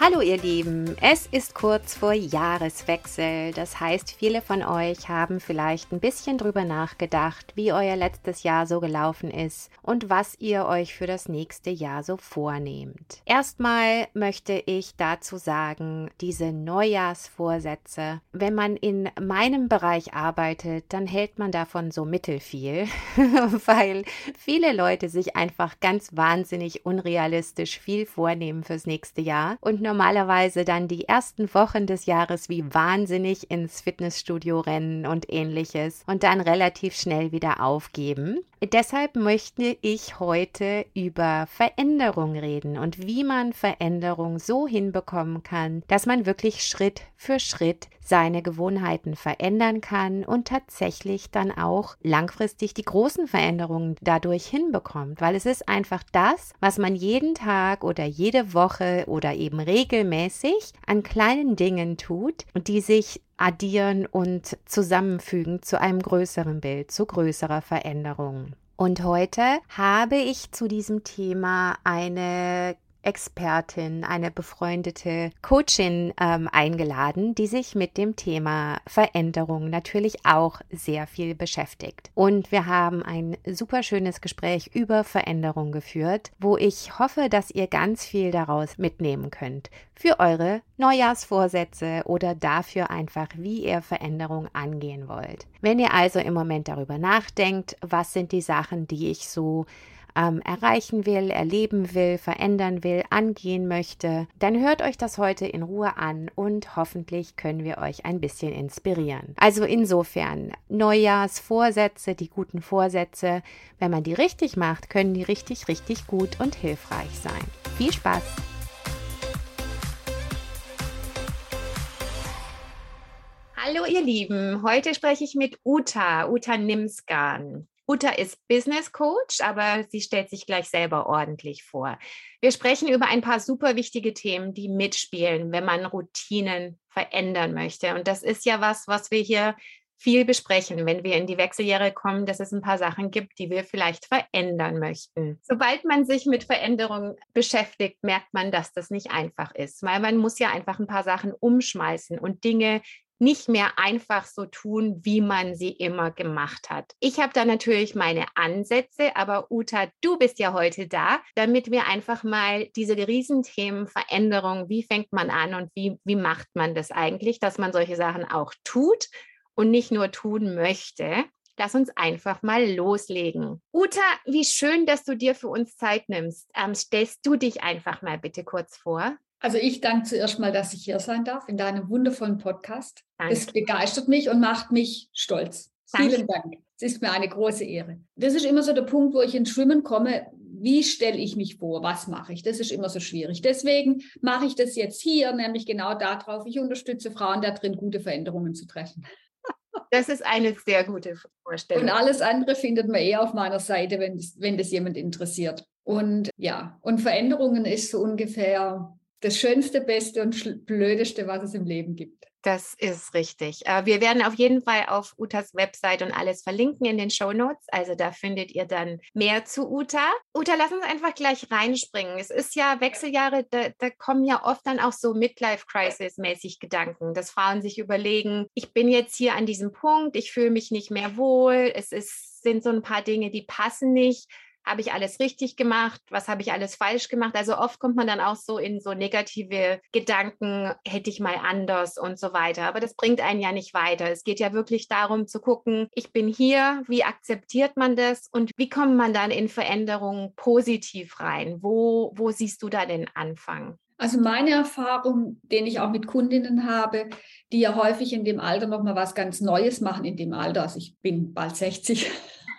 Hallo ihr Lieben, es ist kurz vor Jahreswechsel. Das heißt, viele von euch haben vielleicht ein bisschen drüber nachgedacht, wie euer letztes Jahr so gelaufen ist und was ihr euch für das nächste Jahr so vornehmt. Erstmal möchte ich dazu sagen, diese Neujahrsvorsätze, wenn man in meinem Bereich arbeitet, dann hält man davon so mittelfiel, weil viele Leute sich einfach ganz wahnsinnig unrealistisch viel vornehmen fürs nächste Jahr und normalerweise dann die ersten Wochen des Jahres wie wahnsinnig ins Fitnessstudio rennen und ähnliches und dann relativ schnell wieder aufgeben. Deshalb möchte ich heute über Veränderung reden und wie man Veränderung so hinbekommen kann, dass man wirklich Schritt für Schritt seine Gewohnheiten verändern kann und tatsächlich dann auch langfristig die großen Veränderungen dadurch hinbekommt, weil es ist einfach das, was man jeden Tag oder jede Woche oder eben regelmäßig an kleinen Dingen tut und die sich addieren und zusammenfügen zu einem größeren Bild, zu größerer Veränderung. Und heute habe ich zu diesem Thema eine Expertin, eine befreundete Coachin ähm, eingeladen, die sich mit dem Thema Veränderung natürlich auch sehr viel beschäftigt. Und wir haben ein super schönes Gespräch über Veränderung geführt, wo ich hoffe, dass ihr ganz viel daraus mitnehmen könnt für eure Neujahrsvorsätze oder dafür einfach, wie ihr Veränderung angehen wollt. Wenn ihr also im Moment darüber nachdenkt, was sind die Sachen, die ich so ähm, erreichen will, erleben will, verändern will, angehen möchte, dann hört euch das heute in Ruhe an und hoffentlich können wir euch ein bisschen inspirieren. Also insofern, Neujahrsvorsätze, die guten Vorsätze, wenn man die richtig macht, können die richtig, richtig gut und hilfreich sein. Viel Spaß! Hallo ihr Lieben, heute spreche ich mit Uta, Uta Nimskan. Uta ist Business Coach, aber sie stellt sich gleich selber ordentlich vor. Wir sprechen über ein paar super wichtige Themen, die mitspielen, wenn man Routinen verändern möchte. Und das ist ja was, was wir hier viel besprechen, wenn wir in die Wechseljahre kommen, dass es ein paar Sachen gibt, die wir vielleicht verändern möchten. Sobald man sich mit Veränderungen beschäftigt, merkt man, dass das nicht einfach ist, weil man muss ja einfach ein paar Sachen umschmeißen und Dinge nicht mehr einfach so tun, wie man sie immer gemacht hat. Ich habe da natürlich meine Ansätze, aber Uta, du bist ja heute da, damit wir einfach mal diese Riesenthemen Veränderung, wie fängt man an und wie, wie macht man das eigentlich, dass man solche Sachen auch tut und nicht nur tun möchte. Lass uns einfach mal loslegen. Uta, wie schön, dass du dir für uns Zeit nimmst. Ähm, stellst du dich einfach mal bitte kurz vor? Also ich danke zuerst mal, dass ich hier sein darf in deinem wundervollen Podcast. Danke. Das begeistert mich und macht mich stolz. Danke. Vielen Dank. Es ist mir eine große Ehre. Das ist immer so der Punkt, wo ich ins Schwimmen komme. Wie stelle ich mich vor? Was mache ich? Das ist immer so schwierig. Deswegen mache ich das jetzt hier, nämlich genau darauf. Ich unterstütze Frauen darin, gute Veränderungen zu treffen. Das ist eine sehr gute Vorstellung. Und alles andere findet man eher auf meiner Seite, wenn das, wenn das jemand interessiert. Und ja, und Veränderungen ist so ungefähr das Schönste, Beste und Blödeste, was es im Leben gibt. Das ist richtig. Äh, wir werden auf jeden Fall auf Utas Website und alles verlinken in den Show Notes. Also da findet ihr dann mehr zu Uta. Uta, lass uns einfach gleich reinspringen. Es ist ja Wechseljahre, da, da kommen ja oft dann auch so Midlife-Crisis-mäßig Gedanken, dass Frauen sich überlegen, ich bin jetzt hier an diesem Punkt, ich fühle mich nicht mehr wohl, es ist, sind so ein paar Dinge, die passen nicht habe ich alles richtig gemacht, was habe ich alles falsch gemacht. Also oft kommt man dann auch so in so negative Gedanken, hätte ich mal anders und so weiter. Aber das bringt einen ja nicht weiter. Es geht ja wirklich darum zu gucken, ich bin hier, wie akzeptiert man das und wie kommt man dann in Veränderungen positiv rein? Wo, wo siehst du da den Anfang? Also meine Erfahrung, den ich auch mit Kundinnen habe, die ja häufig in dem Alter noch mal was ganz Neues machen in dem Alter. Also ich bin bald 60.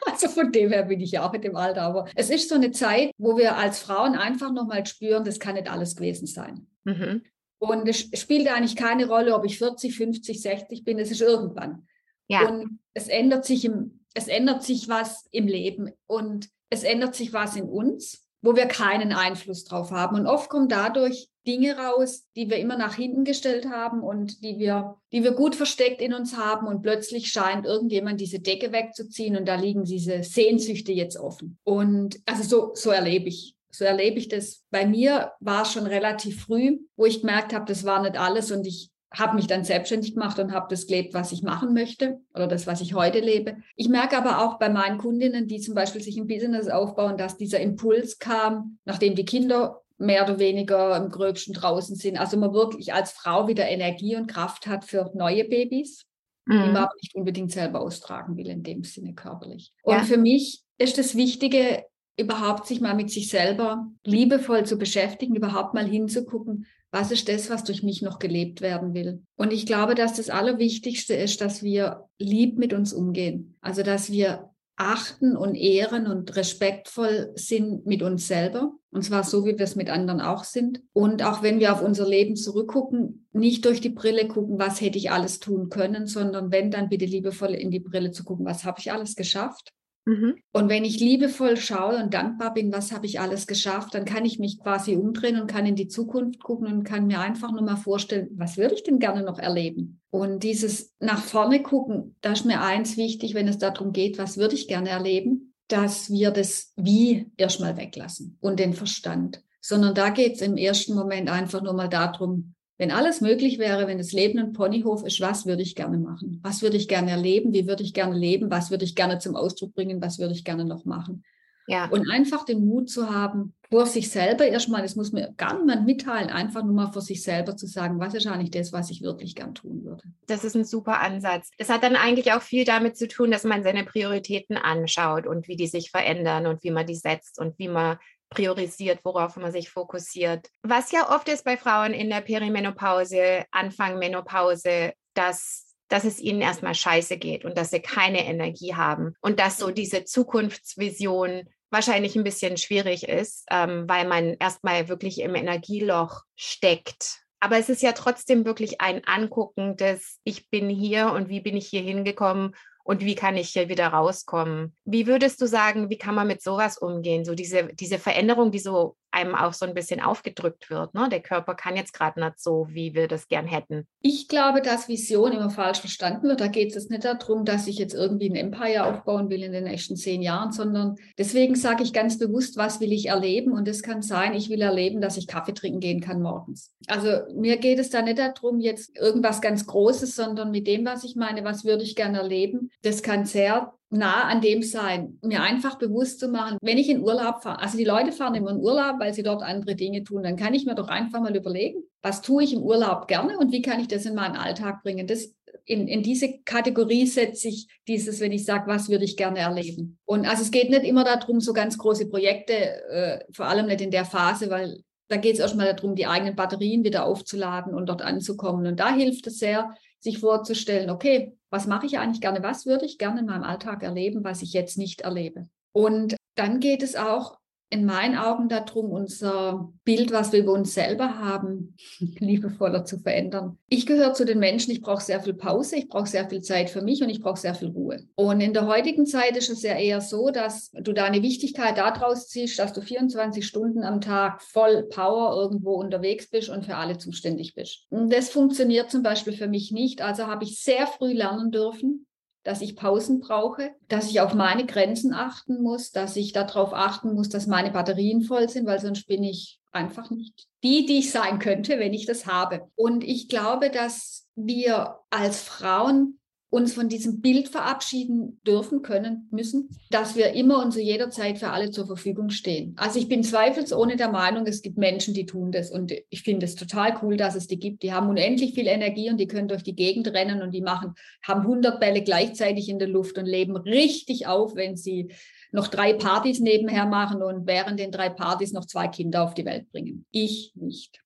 Also von dem her bin ich ja auch in dem Alter. Aber es ist so eine Zeit, wo wir als Frauen einfach nochmal spüren, das kann nicht alles gewesen sein. Mhm. Und es spielt eigentlich keine Rolle, ob ich 40, 50, 60 bin, es ist irgendwann. Ja. Und es ändert sich im, es ändert sich was im Leben und es ändert sich was in uns, wo wir keinen Einfluss drauf haben. Und oft kommen dadurch Dinge raus, die wir immer nach hinten gestellt haben und die wir, die wir gut versteckt in uns haben. Und plötzlich scheint irgendjemand diese Decke wegzuziehen und da liegen diese Sehnsüchte jetzt offen. Und also so, so erlebe ich so erlebe ich das. Bei mir war es schon relativ früh, wo ich gemerkt habe, das war nicht alles und ich habe mich dann selbstständig gemacht und habe das gelebt, was ich machen möchte oder das, was ich heute lebe. Ich merke aber auch bei meinen Kundinnen, die zum Beispiel sich ein Business aufbauen, dass dieser Impuls kam, nachdem die Kinder mehr oder weniger im Gröbsten draußen sind. Also man wirklich als Frau wieder Energie und Kraft hat für neue Babys, mhm. die man aber nicht unbedingt selber austragen will, in dem Sinne körperlich. Und ja. für mich ist das Wichtige, überhaupt sich mal mit sich selber liebevoll zu beschäftigen, überhaupt mal hinzugucken, was ist das, was durch mich noch gelebt werden will. Und ich glaube, dass das Allerwichtigste ist, dass wir lieb mit uns umgehen. Also, dass wir achten und ehren und respektvoll sind mit uns selber. Und zwar so, wie wir es mit anderen auch sind. Und auch wenn wir auf unser Leben zurückgucken, nicht durch die Brille gucken, was hätte ich alles tun können, sondern wenn, dann bitte liebevoll in die Brille zu gucken, was habe ich alles geschafft Mhm. Und wenn ich liebevoll schaue und dankbar bin, was habe ich alles geschafft, dann kann ich mich quasi umdrehen und kann in die Zukunft gucken und kann mir einfach nur mal vorstellen, was würde ich denn gerne noch erleben? Und dieses nach vorne gucken, da ist mir eins wichtig, wenn es darum geht, was würde ich gerne erleben, dass wir das Wie erstmal weglassen und den Verstand. Sondern da geht es im ersten Moment einfach nur mal darum, wenn alles möglich wäre, wenn das Leben ein Ponyhof ist, was würde ich gerne machen? Was würde ich gerne erleben? Wie würde ich gerne leben? Was würde ich gerne zum Ausdruck bringen? Was würde ich gerne noch machen? Ja. Und einfach den Mut zu haben, vor sich selber erstmal, das muss mir gar niemand mitteilen, einfach nur mal vor sich selber zu sagen, was ist eigentlich das, was ich wirklich gern tun würde. Das ist ein super Ansatz. Das hat dann eigentlich auch viel damit zu tun, dass man seine Prioritäten anschaut und wie die sich verändern und wie man die setzt und wie man priorisiert, worauf man sich fokussiert. Was ja oft ist bei Frauen in der Perimenopause, Anfang Menopause, dass, dass es ihnen erstmal scheiße geht und dass sie keine Energie haben und dass so diese Zukunftsvision wahrscheinlich ein bisschen schwierig ist, ähm, weil man erstmal wirklich im Energieloch steckt. Aber es ist ja trotzdem wirklich ein Angucken des, ich bin hier und wie bin ich hier hingekommen und wie kann ich hier wieder rauskommen? Wie würdest du sagen, wie kann man mit sowas umgehen? So diese, diese Veränderung, die so einem auch so ein bisschen aufgedrückt wird. Ne? Der Körper kann jetzt gerade nicht so, wie wir das gern hätten. Ich glaube, dass Vision immer falsch verstanden wird. Da geht es nicht darum, dass ich jetzt irgendwie ein Empire aufbauen will in den nächsten zehn Jahren, sondern deswegen sage ich ganz bewusst, was will ich erleben? Und es kann sein, ich will erleben, dass ich Kaffee trinken gehen kann morgens. Also mir geht es da nicht darum, jetzt irgendwas ganz Großes, sondern mit dem, was ich meine, was würde ich gerne erleben. Das kann sehr nah an dem sein, mir einfach bewusst zu machen, wenn ich in Urlaub fahre, also die Leute fahren immer in Urlaub, weil sie dort andere Dinge tun, dann kann ich mir doch einfach mal überlegen, was tue ich im Urlaub gerne und wie kann ich das in meinen Alltag bringen. Das in, in diese Kategorie setze ich dieses, wenn ich sage, was würde ich gerne erleben. Und also es geht nicht immer darum, so ganz große Projekte, äh, vor allem nicht in der Phase, weil da geht es erstmal darum, die eigenen Batterien wieder aufzuladen und dort anzukommen. Und da hilft es sehr, sich vorzustellen, okay, was mache ich eigentlich gerne, was würde ich gerne in meinem Alltag erleben, was ich jetzt nicht erlebe. Und dann geht es auch in meinen Augen darum, unser Bild, was wir über uns selber haben, liebevoller zu verändern. Ich gehöre zu den Menschen, ich brauche sehr viel Pause, ich brauche sehr viel Zeit für mich und ich brauche sehr viel Ruhe. Und in der heutigen Zeit ist es ja eher so, dass du deine Wichtigkeit daraus ziehst, dass du 24 Stunden am Tag voll Power irgendwo unterwegs bist und für alle zuständig bist. Und das funktioniert zum Beispiel für mich nicht. Also habe ich sehr früh lernen dürfen, dass ich Pausen brauche, dass ich auf meine Grenzen achten muss, dass ich darauf achten muss, dass meine Batterien voll sind, weil sonst bin ich einfach nicht die, die ich sein könnte, wenn ich das habe. Und ich glaube, dass wir als Frauen uns von diesem Bild verabschieden dürfen, können, müssen, dass wir immer und zu jeder Zeit für alle zur Verfügung stehen. Also ich bin zweifelsohne der Meinung, es gibt Menschen, die tun das und ich finde es total cool, dass es die gibt. Die haben unendlich viel Energie und die können durch die Gegend rennen und die machen, haben 100 Bälle gleichzeitig in der Luft und leben richtig auf, wenn sie noch drei Partys nebenher machen und während den drei Partys noch zwei Kinder auf die Welt bringen. Ich nicht.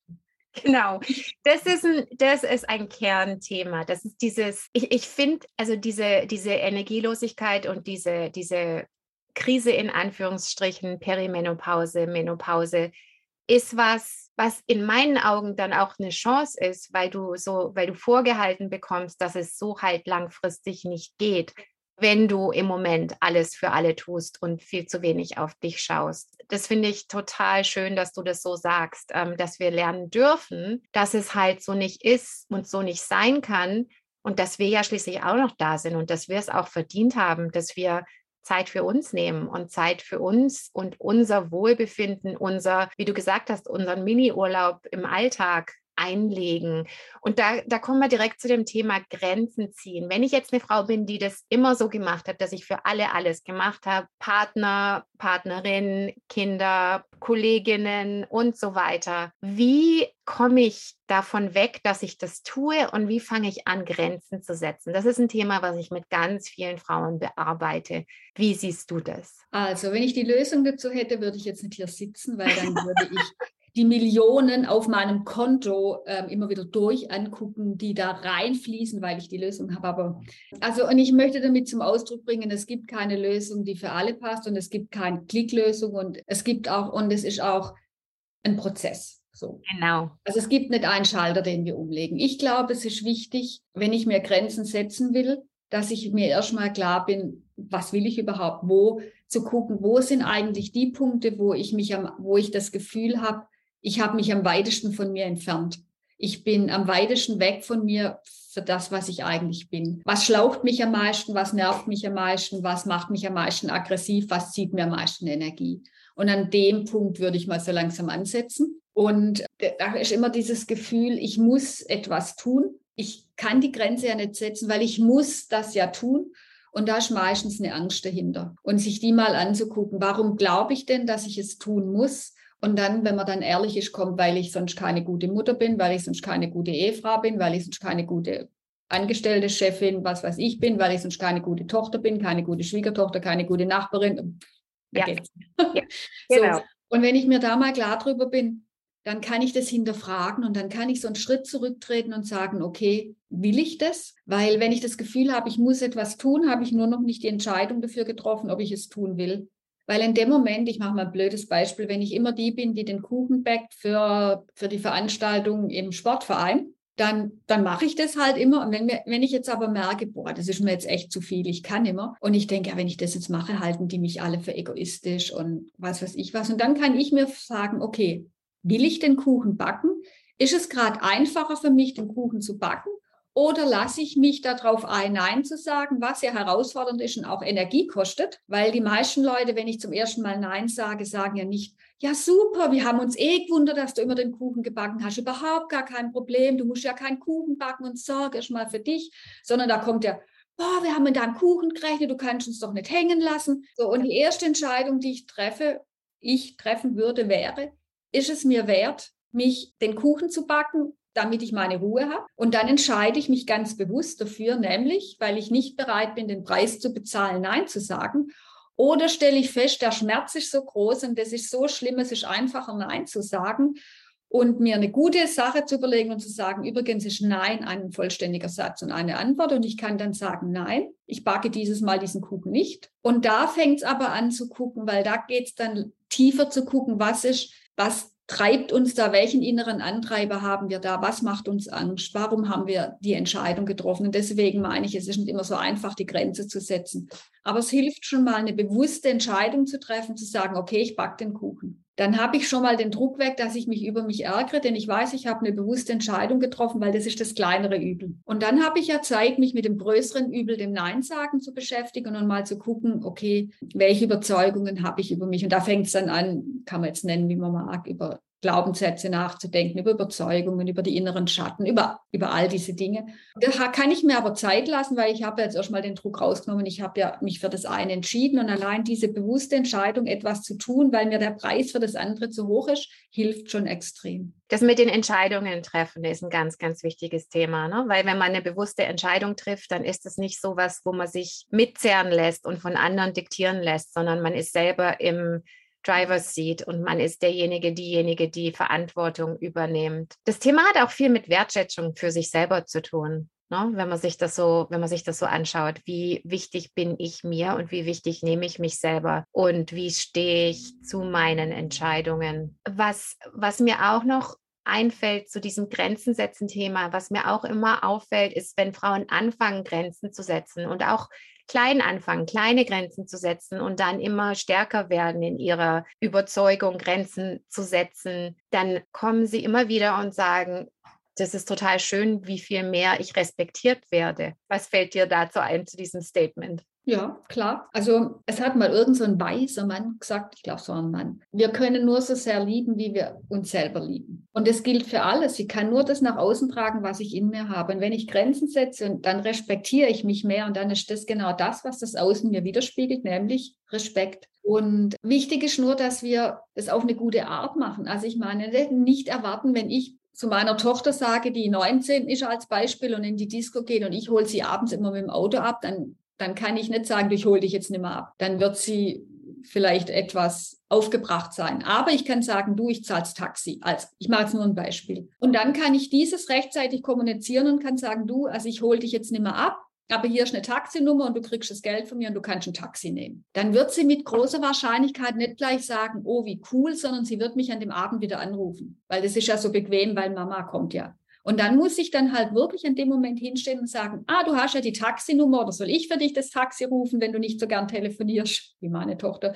Genau. Das ist ein, das ist ein Kernthema. Das ist dieses, ich, ich finde, also diese, diese Energielosigkeit und diese, diese Krise in Anführungsstrichen, Perimenopause, Menopause, ist was, was in meinen Augen dann auch eine Chance ist, weil du so, weil du vorgehalten bekommst, dass es so halt langfristig nicht geht wenn du im Moment alles für alle tust und viel zu wenig auf dich schaust. Das finde ich total schön, dass du das so sagst, ähm, dass wir lernen dürfen, dass es halt so nicht ist und so nicht sein kann und dass wir ja schließlich auch noch da sind und dass wir es auch verdient haben, dass wir Zeit für uns nehmen und Zeit für uns und unser Wohlbefinden, unser, wie du gesagt hast, unseren Mini-Urlaub im Alltag einlegen. Und da, da kommen wir direkt zu dem Thema Grenzen ziehen. Wenn ich jetzt eine Frau bin, die das immer so gemacht hat, dass ich für alle alles gemacht habe, Partner, Partnerin, Kinder, Kolleginnen und so weiter, wie komme ich davon weg, dass ich das tue und wie fange ich an, Grenzen zu setzen? Das ist ein Thema, was ich mit ganz vielen Frauen bearbeite. Wie siehst du das? Also, wenn ich die Lösung dazu hätte, würde ich jetzt nicht hier sitzen, weil dann würde ich die Millionen auf meinem Konto ähm, immer wieder durch angucken, die da reinfließen, weil ich die Lösung habe. Aber also, und ich möchte damit zum Ausdruck bringen, es gibt keine Lösung, die für alle passt und es gibt keine Klicklösung und es gibt auch, und es ist auch ein Prozess. So. Genau. Also es gibt nicht einen Schalter, den wir umlegen. Ich glaube, es ist wichtig, wenn ich mir Grenzen setzen will, dass ich mir erstmal klar bin, was will ich überhaupt, wo zu gucken, wo sind eigentlich die Punkte, wo ich mich am, wo ich das Gefühl habe, ich habe mich am weitesten von mir entfernt. Ich bin am weitesten weg von mir für das, was ich eigentlich bin. Was schlaucht mich am meisten? Was nervt mich am meisten? Was macht mich am meisten aggressiv? Was zieht mir am meisten Energie? Und an dem Punkt würde ich mal so langsam ansetzen. Und da ist immer dieses Gefühl, ich muss etwas tun. Ich kann die Grenze ja nicht setzen, weil ich muss das ja tun. Und da ist meistens eine Angst dahinter. Und sich die mal anzugucken, warum glaube ich denn, dass ich es tun muss? Und dann, wenn man dann ehrlich ist, kommt, weil ich sonst keine gute Mutter bin, weil ich sonst keine gute Ehefrau bin, weil ich sonst keine gute angestellte Chefin, was weiß ich bin, weil ich sonst keine gute Tochter bin, keine gute Schwiegertochter, keine gute Nachbarin. Ja. ja. genau. So. Und wenn ich mir da mal klar drüber bin, dann kann ich das hinterfragen und dann kann ich so einen Schritt zurücktreten und sagen, okay, will ich das? Weil wenn ich das Gefühl habe, ich muss etwas tun, habe ich nur noch nicht die Entscheidung dafür getroffen, ob ich es tun will. Weil in dem Moment, ich mache mal ein blödes Beispiel, wenn ich immer die bin, die den Kuchen backt für, für die Veranstaltung im Sportverein, dann, dann mache ich das halt immer. Und wenn, mir, wenn ich jetzt aber merke, boah, das ist mir jetzt echt zu viel, ich kann immer. Und ich denke, ja, wenn ich das jetzt mache, halten die mich alle für egoistisch und was weiß ich was. Und dann kann ich mir sagen, okay, will ich den Kuchen backen? Ist es gerade einfacher für mich, den Kuchen zu backen? Oder lasse ich mich darauf ein, Nein zu sagen, was ja herausfordernd ist und auch Energie kostet? Weil die meisten Leute, wenn ich zum ersten Mal Nein sage, sagen ja nicht, ja super, wir haben uns eh gewundert, dass du immer den Kuchen gebacken hast. Überhaupt gar kein Problem. Du musst ja keinen Kuchen backen und sorg erst mal für dich. Sondern da kommt ja, boah, wir haben in deinem Kuchen gerechnet, du kannst uns doch nicht hängen lassen. So, und die erste Entscheidung, die ich treffe, ich treffen würde, wäre, ist es mir wert, mich den Kuchen zu backen damit ich meine Ruhe habe. Und dann entscheide ich mich ganz bewusst dafür, nämlich, weil ich nicht bereit bin, den Preis zu bezahlen, Nein zu sagen. Oder stelle ich fest, der Schmerz ist so groß und das ist so schlimm, es ist einfacher, Nein zu sagen und mir eine gute Sache zu überlegen und zu sagen, übrigens ist Nein ein vollständiger Satz und eine Antwort. Und ich kann dann sagen, nein, ich backe dieses Mal diesen Kuchen nicht. Und da fängt es aber an zu gucken, weil da geht es dann tiefer zu gucken, was ist, was treibt uns da, welchen inneren Antreiber haben wir da, was macht uns Angst, warum haben wir die Entscheidung getroffen. Und deswegen meine ich, es ist nicht immer so einfach, die Grenze zu setzen. Aber es hilft schon mal, eine bewusste Entscheidung zu treffen, zu sagen, okay, ich backe den Kuchen. Dann habe ich schon mal den Druck weg, dass ich mich über mich ärgere, denn ich weiß, ich habe eine bewusste Entscheidung getroffen, weil das ist das kleinere Übel. Und dann habe ich ja Zeit, mich mit dem größeren Übel, dem Nein sagen, zu beschäftigen und mal zu gucken, okay, welche Überzeugungen habe ich über mich? Und da fängt es dann an, kann man jetzt nennen, wie man mag, über Glaubenssätze nachzudenken, über Überzeugungen, über die inneren Schatten, über, über all diese Dinge. Da kann ich mir aber Zeit lassen, weil ich habe jetzt erstmal den Druck rausgenommen. Ich habe ja mich für das eine entschieden und allein diese bewusste Entscheidung, etwas zu tun, weil mir der Preis für das andere zu hoch ist, hilft schon extrem. Das mit den Entscheidungen treffen ist ein ganz, ganz wichtiges Thema, ne? weil wenn man eine bewusste Entscheidung trifft, dann ist es nicht so was, wo man sich mitzerren lässt und von anderen diktieren lässt, sondern man ist selber im Driver's Seat und man ist derjenige, diejenige, die Verantwortung übernimmt. Das Thema hat auch viel mit Wertschätzung für sich selber zu tun. Ne? Wenn man sich das so, wenn man sich das so anschaut, wie wichtig bin ich mir und wie wichtig nehme ich mich selber und wie stehe ich zu meinen Entscheidungen. Was, was mir auch noch einfällt zu diesem Grenzen setzen Thema, was mir auch immer auffällt, ist, wenn Frauen anfangen, Grenzen zu setzen und auch klein anfangen, kleine Grenzen zu setzen und dann immer stärker werden in ihrer Überzeugung, Grenzen zu setzen, dann kommen sie immer wieder und sagen, das ist total schön, wie viel mehr ich respektiert werde. Was fällt dir dazu ein zu diesem Statement? Ja, klar. Also es hat mal irgend so ein weiser Mann gesagt, ich glaube so ein Mann, wir können nur so sehr lieben, wie wir uns selber lieben. Und das gilt für alles. Ich kann nur das nach außen tragen, was ich in mir habe. Und wenn ich Grenzen setze, dann respektiere ich mich mehr und dann ist das genau das, was das Außen mir widerspiegelt, nämlich Respekt. Und wichtig ist nur, dass wir es auf eine gute Art machen. Also ich meine, nicht erwarten, wenn ich zu meiner Tochter sage, die 19 ist als Beispiel und in die Disco geht und ich hole sie abends immer mit dem Auto ab, dann, dann kann ich nicht sagen, ich hole dich jetzt nicht mehr ab. Dann wird sie vielleicht etwas aufgebracht sein. Aber ich kann sagen, du, ich zahl's Taxi. Also, ich mache jetzt nur ein Beispiel. Und dann kann ich dieses rechtzeitig kommunizieren und kann sagen, du, also ich hole dich jetzt nicht mehr ab aber hier ist eine Taxinummer und du kriegst das Geld von mir und du kannst ein Taxi nehmen. Dann wird sie mit großer Wahrscheinlichkeit nicht gleich sagen, oh, wie cool, sondern sie wird mich an dem Abend wieder anrufen, weil das ist ja so bequem, weil Mama kommt ja. Und dann muss ich dann halt wirklich in dem Moment hinstehen und sagen, ah, du hast ja die Taxinummer oder soll ich für dich das Taxi rufen, wenn du nicht so gern telefonierst, wie meine Tochter.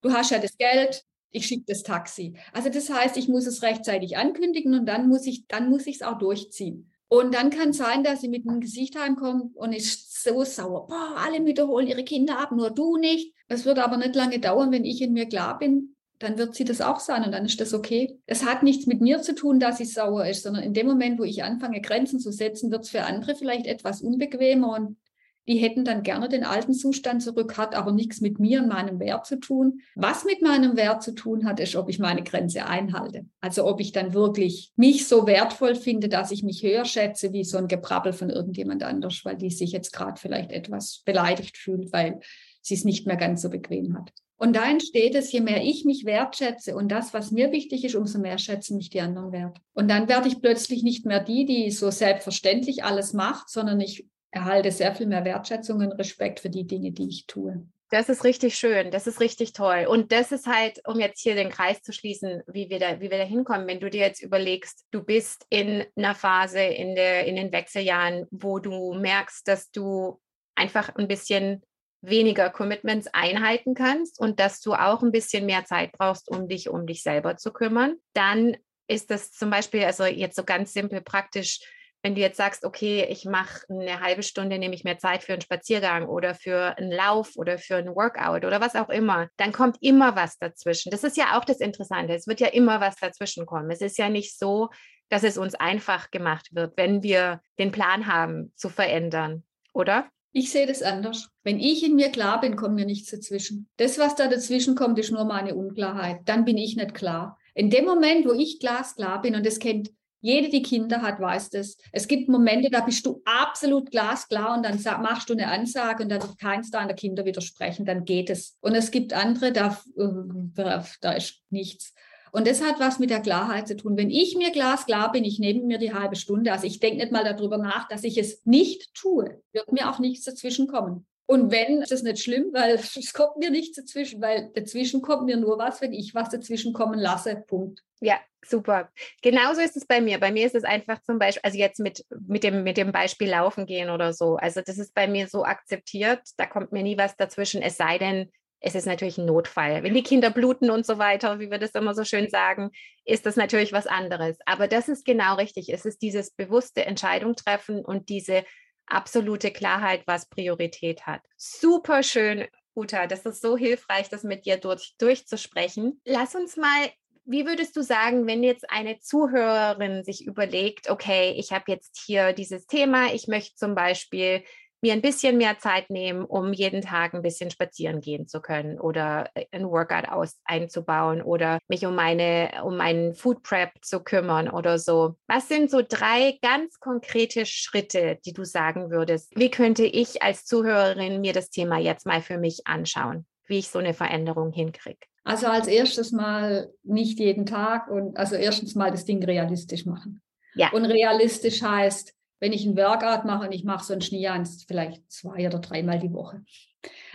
Du hast ja das Geld, ich schicke das Taxi. Also das heißt, ich muss es rechtzeitig ankündigen und dann muss ich, es auch durchziehen. Und dann kann es sein, dass sie mit einem Gesicht heimkommt und ist so sauer. Boah, alle Mütter holen ihre Kinder ab, nur du nicht. Das wird aber nicht lange dauern, wenn ich in mir klar bin, dann wird sie das auch sein und dann ist das okay. Es hat nichts mit mir zu tun, dass sie sauer ist, sondern in dem Moment, wo ich anfange, Grenzen zu setzen, wird es für andere vielleicht etwas unbequemer und die hätten dann gerne den alten Zustand zurück, hat aber nichts mit mir und meinem Wert zu tun. Was mit meinem Wert zu tun hat, ist, ob ich meine Grenze einhalte. Also ob ich dann wirklich mich so wertvoll finde, dass ich mich höher schätze wie so ein Gebrabbel von irgendjemand anders, weil die sich jetzt gerade vielleicht etwas beleidigt fühlt, weil sie es nicht mehr ganz so bequem hat. Und da entsteht es, je mehr ich mich wertschätze und das, was mir wichtig ist, umso mehr schätzen mich die anderen wert. Und dann werde ich plötzlich nicht mehr die, die so selbstverständlich alles macht, sondern ich erhalte sehr viel mehr Wertschätzung und Respekt für die Dinge, die ich tue. Das ist richtig schön, das ist richtig toll. Und das ist halt, um jetzt hier den Kreis zu schließen, wie wir da, wie wir da hinkommen, wenn du dir jetzt überlegst, du bist in einer Phase in, der, in den Wechseljahren, wo du merkst, dass du einfach ein bisschen weniger Commitments einhalten kannst und dass du auch ein bisschen mehr Zeit brauchst, um dich um dich selber zu kümmern, dann ist das zum Beispiel, also jetzt so ganz simpel praktisch, wenn du jetzt sagst, okay, ich mache eine halbe Stunde, nehme ich mehr Zeit für einen Spaziergang oder für einen Lauf oder für ein Workout oder was auch immer, dann kommt immer was dazwischen. Das ist ja auch das Interessante. Es wird ja immer was dazwischen kommen. Es ist ja nicht so, dass es uns einfach gemacht wird, wenn wir den Plan haben zu verändern, oder? Ich sehe das anders. Wenn ich in mir klar bin, kommt mir nichts dazwischen. Das, was da dazwischen kommt, ist nur meine Unklarheit. Dann bin ich nicht klar. In dem Moment, wo ich glasklar bin, und das kennt jede, die Kinder hat, weiß das. Es gibt Momente, da bist du absolut glasklar und dann machst du eine Ansage und dann wird keins deiner Kinder widersprechen, dann geht es. Und es gibt andere, da, äh, da ist nichts. Und das hat was mit der Klarheit zu tun. Wenn ich mir glasklar bin, ich nehme mir die halbe Stunde, also ich denke nicht mal darüber nach, dass ich es nicht tue, wird mir auch nichts dazwischen kommen. Und wenn, ist das nicht schlimm, weil es kommt mir nichts dazwischen, weil dazwischen kommt mir nur was, wenn ich was dazwischen kommen lasse. Punkt. Ja, super. Genauso ist es bei mir. Bei mir ist es einfach zum Beispiel, also jetzt mit, mit, dem, mit dem Beispiel Laufen gehen oder so. Also das ist bei mir so akzeptiert, da kommt mir nie was dazwischen, es sei denn, es ist natürlich ein Notfall. Wenn die Kinder bluten und so weiter, wie wir das immer so schön sagen, ist das natürlich was anderes. Aber das ist genau richtig. Es ist dieses bewusste Entscheidung treffen und diese absolute Klarheit, was Priorität hat. Super schön, Uta. Das ist so hilfreich, das mit dir durch, durchzusprechen. Lass uns mal wie würdest du sagen, wenn jetzt eine Zuhörerin sich überlegt, okay, ich habe jetzt hier dieses Thema, ich möchte zum Beispiel mir ein bisschen mehr Zeit nehmen, um jeden Tag ein bisschen spazieren gehen zu können oder äh, ein Workout aus, einzubauen oder mich um meine, um meinen Food Prep zu kümmern oder so. Was sind so drei ganz konkrete Schritte, die du sagen würdest? Wie könnte ich als Zuhörerin mir das Thema jetzt mal für mich anschauen, wie ich so eine Veränderung hinkriege? Also als erstes mal nicht jeden Tag und also erstens mal das Ding realistisch machen. Ja. Und realistisch heißt, wenn ich ein Workout mache und ich mache so ein Schneeans vielleicht zwei oder dreimal die Woche.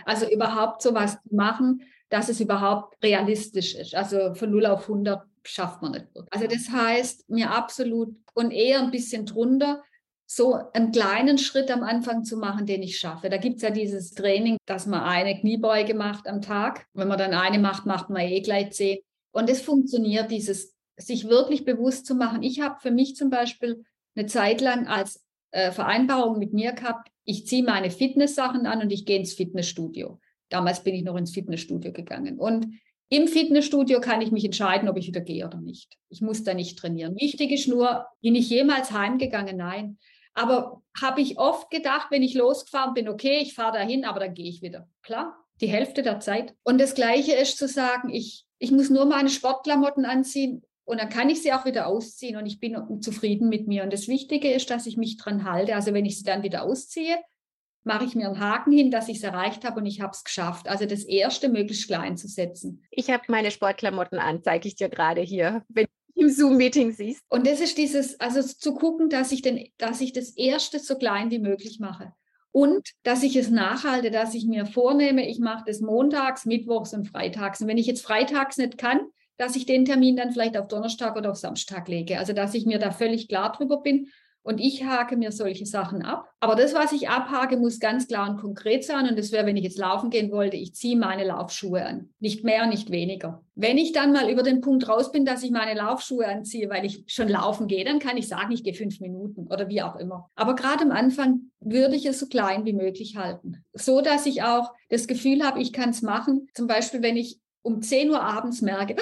Also überhaupt sowas machen, dass es überhaupt realistisch ist. Also von 0 auf 100 schafft man nicht. Also das heißt, mir absolut und eher ein bisschen drunter, so einen kleinen Schritt am Anfang zu machen, den ich schaffe. Da gibt es ja dieses Training, dass man eine Kniebeuge macht am Tag. Wenn man dann eine macht, macht man eh gleich zehn. Und es funktioniert, dieses sich wirklich bewusst zu machen. Ich habe für mich zum Beispiel eine Zeit lang als äh, Vereinbarung mit mir gehabt, ich ziehe meine Fitnesssachen an und ich gehe ins Fitnessstudio. Damals bin ich noch ins Fitnessstudio gegangen. Und im Fitnessstudio kann ich mich entscheiden, ob ich wieder gehe oder nicht. Ich muss da nicht trainieren. Wichtig ist nur, bin ich jemals heimgegangen? Nein. Aber habe ich oft gedacht, wenn ich losgefahren bin, okay, ich fahre dahin, aber dann gehe ich wieder. Klar, die Hälfte der Zeit. Und das Gleiche ist zu sagen, ich, ich muss nur meine Sportklamotten anziehen und dann kann ich sie auch wieder ausziehen und ich bin zufrieden mit mir. Und das Wichtige ist, dass ich mich dran halte. Also wenn ich sie dann wieder ausziehe, mache ich mir einen Haken hin, dass ich es erreicht habe und ich habe es geschafft. Also das erste möglichst klein zu setzen. Ich habe meine Sportklamotten an, zeige ich dir gerade hier. Wenn im Zoom-Meeting siehst. Und das ist dieses, also zu gucken, dass ich, den, dass ich das Erste so klein wie möglich mache. Und dass ich es nachhalte, dass ich mir vornehme, ich mache das montags, mittwochs und freitags. Und wenn ich jetzt freitags nicht kann, dass ich den Termin dann vielleicht auf Donnerstag oder auf Samstag lege. Also dass ich mir da völlig klar drüber bin und ich hake mir solche Sachen ab. Aber das, was ich abhake, muss ganz klar und konkret sein. Und das wäre, wenn ich jetzt laufen gehen wollte, ich ziehe meine Laufschuhe an. Nicht mehr, nicht weniger. Wenn ich dann mal über den Punkt raus bin, dass ich meine Laufschuhe anziehe, weil ich schon laufen gehe, dann kann ich sagen, ich gehe fünf Minuten oder wie auch immer. Aber gerade am Anfang würde ich es so klein wie möglich halten. So, dass ich auch das Gefühl habe, ich kann es machen. Zum Beispiel, wenn ich um 10 Uhr abends merke,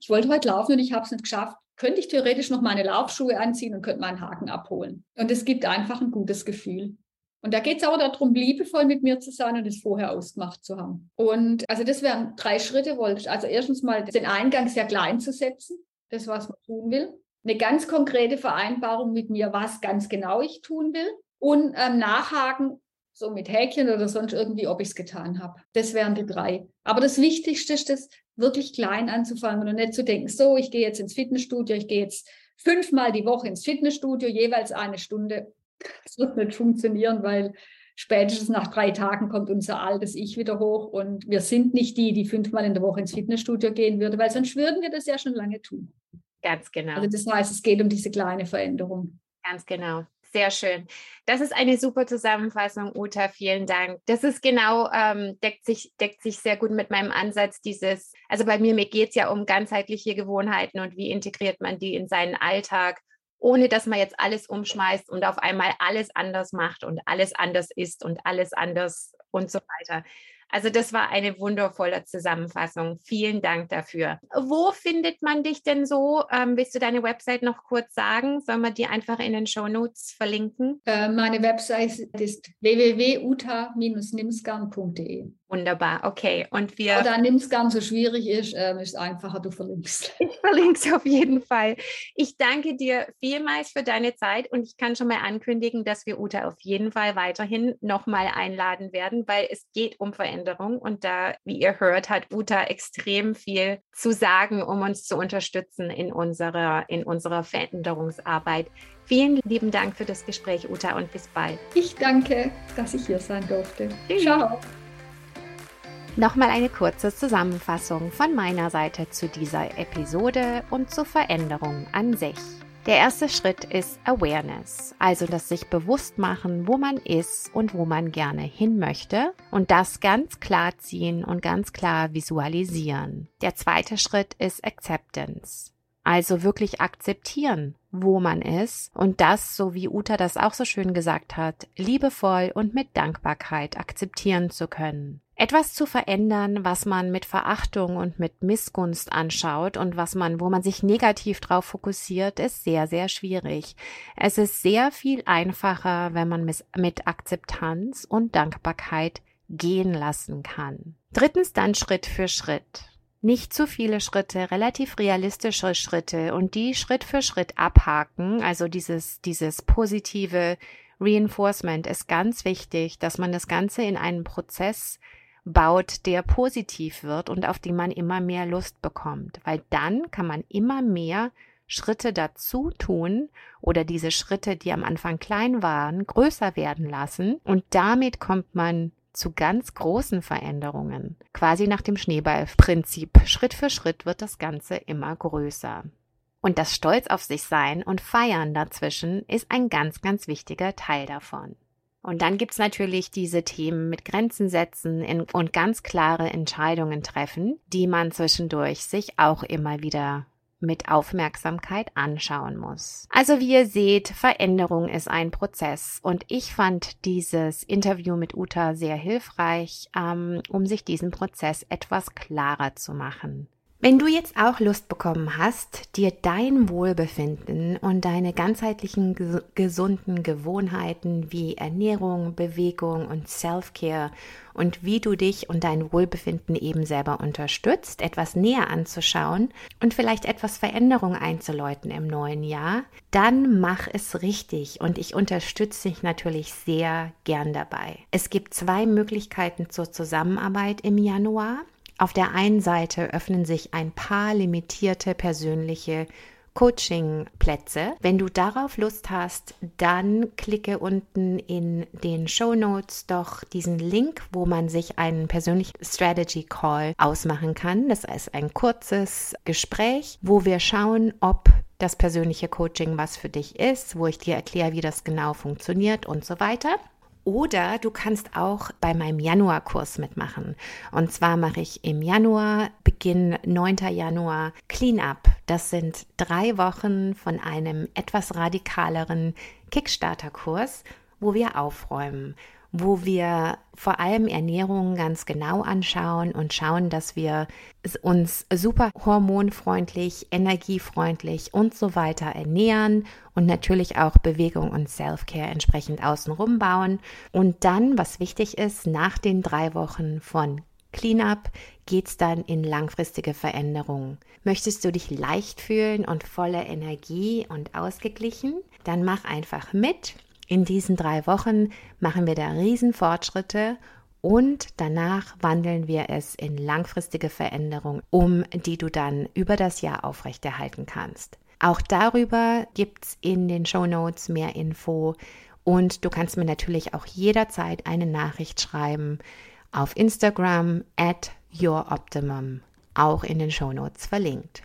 ich wollte heute laufen und ich habe es nicht geschafft, könnte ich theoretisch noch meine Laufschuhe anziehen und könnte meinen Haken abholen. Und es gibt einfach ein gutes Gefühl. Und da geht es auch darum, liebevoll mit mir zu sein und es vorher ausgemacht zu haben. Und also das wären drei Schritte, wollte ich. Also erstens mal den Eingang sehr klein zu setzen, das, was man tun will. Eine ganz konkrete Vereinbarung mit mir, was ganz genau ich tun will. Und ähm, nachhaken, so mit Häkchen oder sonst irgendwie, ob ich es getan habe. Das wären die drei. Aber das Wichtigste ist das, wirklich klein anzufangen und nicht zu denken, so, ich gehe jetzt ins Fitnessstudio, ich gehe jetzt fünfmal die Woche ins Fitnessstudio, jeweils eine Stunde. Das wird nicht funktionieren, weil spätestens nach drei Tagen kommt unser altes Ich wieder hoch und wir sind nicht die, die fünfmal in der Woche ins Fitnessstudio gehen würde, weil sonst würden wir das ja schon lange tun. Ganz genau. Also das heißt, es geht um diese kleine Veränderung. Ganz genau. Sehr schön. Das ist eine super Zusammenfassung, Uta. Vielen Dank. Das ist genau, ähm, deckt, sich, deckt sich sehr gut mit meinem Ansatz, dieses, also bei mir, mir geht es ja um ganzheitliche Gewohnheiten und wie integriert man die in seinen Alltag, ohne dass man jetzt alles umschmeißt und auf einmal alles anders macht und alles anders ist und alles anders und so weiter. Also das war eine wundervolle Zusammenfassung. Vielen Dank dafür. Wo findet man dich denn so? Ähm, willst du deine Website noch kurz sagen? Sollen wir die einfach in den Show Notes verlinken? Äh, meine Website ist www.uta-nimsgarn.de. Wunderbar, okay. Und wir. Oder nimm es ganz so schwierig ist, äh, ist einfacher, du verlinkst. Ich verlinke es auf jeden Fall. Ich danke dir vielmals für deine Zeit und ich kann schon mal ankündigen, dass wir Uta auf jeden Fall weiterhin nochmal einladen werden, weil es geht um Veränderung und da, wie ihr hört, hat Uta extrem viel zu sagen, um uns zu unterstützen in unserer, in unserer Veränderungsarbeit. Vielen lieben Dank für das Gespräch, Uta, und bis bald. Ich danke, dass ich hier sein durfte. Ciao. Nochmal eine kurze Zusammenfassung von meiner Seite zu dieser Episode und zur Veränderung an sich. Der erste Schritt ist Awareness, also das sich bewusst machen, wo man ist und wo man gerne hin möchte und das ganz klar ziehen und ganz klar visualisieren. Der zweite Schritt ist Acceptance, also wirklich akzeptieren, wo man ist und das, so wie Uta das auch so schön gesagt hat, liebevoll und mit Dankbarkeit akzeptieren zu können. Etwas zu verändern, was man mit Verachtung und mit Missgunst anschaut und was man, wo man sich negativ drauf fokussiert, ist sehr, sehr schwierig. Es ist sehr viel einfacher, wenn man mit Akzeptanz und Dankbarkeit gehen lassen kann. Drittens dann Schritt für Schritt. Nicht zu viele Schritte, relativ realistische Schritte und die Schritt für Schritt abhaken, also dieses, dieses positive Reinforcement ist ganz wichtig, dass man das Ganze in einen Prozess baut, der positiv wird und auf die man immer mehr Lust bekommt, weil dann kann man immer mehr Schritte dazu tun oder diese Schritte, die am Anfang klein waren, größer werden lassen und damit kommt man zu ganz großen Veränderungen. Quasi nach dem Schneeballprinzip. Schritt für Schritt wird das Ganze immer größer. Und das Stolz auf sich sein und Feiern dazwischen ist ein ganz, ganz wichtiger Teil davon. Und dann gibt's natürlich diese Themen mit Grenzen setzen und ganz klare Entscheidungen treffen, die man zwischendurch sich auch immer wieder mit Aufmerksamkeit anschauen muss. Also wie ihr seht, Veränderung ist ein Prozess und ich fand dieses Interview mit Uta sehr hilfreich, ähm, um sich diesen Prozess etwas klarer zu machen. Wenn du jetzt auch Lust bekommen hast, dir dein Wohlbefinden und deine ganzheitlichen gesunden Gewohnheiten wie Ernährung, Bewegung und Self-Care und wie du dich und dein Wohlbefinden eben selber unterstützt, etwas näher anzuschauen und vielleicht etwas Veränderung einzuläuten im neuen Jahr, dann mach es richtig und ich unterstütze dich natürlich sehr gern dabei. Es gibt zwei Möglichkeiten zur Zusammenarbeit im Januar. Auf der einen Seite öffnen sich ein paar limitierte persönliche Coaching-Plätze. Wenn du darauf Lust hast, dann klicke unten in den Show Notes doch diesen Link, wo man sich einen persönlichen Strategy Call ausmachen kann. Das ist ein kurzes Gespräch, wo wir schauen, ob das persönliche Coaching was für dich ist, wo ich dir erkläre, wie das genau funktioniert und so weiter. Oder du kannst auch bei meinem Januarkurs mitmachen. Und zwar mache ich im Januar, Beginn 9. Januar, Cleanup. Das sind drei Wochen von einem etwas radikaleren Kickstarter-Kurs, wo wir aufräumen, wo wir vor allem Ernährung ganz genau anschauen und schauen, dass wir uns super hormonfreundlich, energiefreundlich und so weiter ernähren und natürlich auch Bewegung und Self-Care entsprechend außenrum bauen. Und dann, was wichtig ist, nach den drei Wochen von Cleanup geht's dann in langfristige Veränderungen. Möchtest du dich leicht fühlen und voller Energie und ausgeglichen? Dann mach einfach mit. In diesen drei Wochen machen wir da Riesenfortschritte und danach wandeln wir es in langfristige Veränderungen um, die du dann über das Jahr aufrechterhalten kannst. Auch darüber gibt es in den Show Notes mehr Info und du kannst mir natürlich auch jederzeit eine Nachricht schreiben auf Instagram at youroptimum, auch in den Show Notes verlinkt.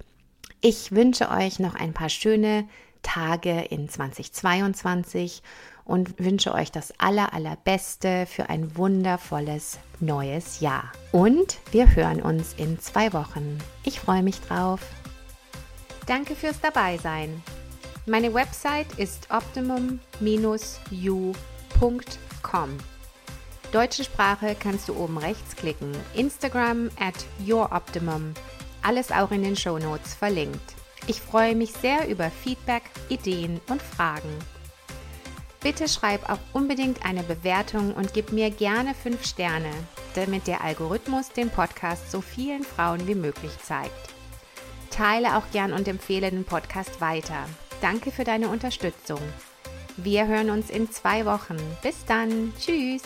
Ich wünsche euch noch ein paar schöne Tage in 2022 und wünsche euch das aller, allerbeste für ein wundervolles neues Jahr. Und wir hören uns in zwei Wochen. Ich freue mich drauf. Danke fürs Dabeisein. Meine Website ist optimum-u.com. Deutsche Sprache kannst du oben rechts klicken. Instagram at youroptimum. Alles auch in den Show Notes verlinkt. Ich freue mich sehr über Feedback, Ideen und Fragen. Bitte schreib auch unbedingt eine Bewertung und gib mir gerne 5 Sterne, damit der Algorithmus den Podcast so vielen Frauen wie möglich zeigt. Teile auch gern und empfehle den Podcast weiter. Danke für deine Unterstützung. Wir hören uns in zwei Wochen. Bis dann. Tschüss.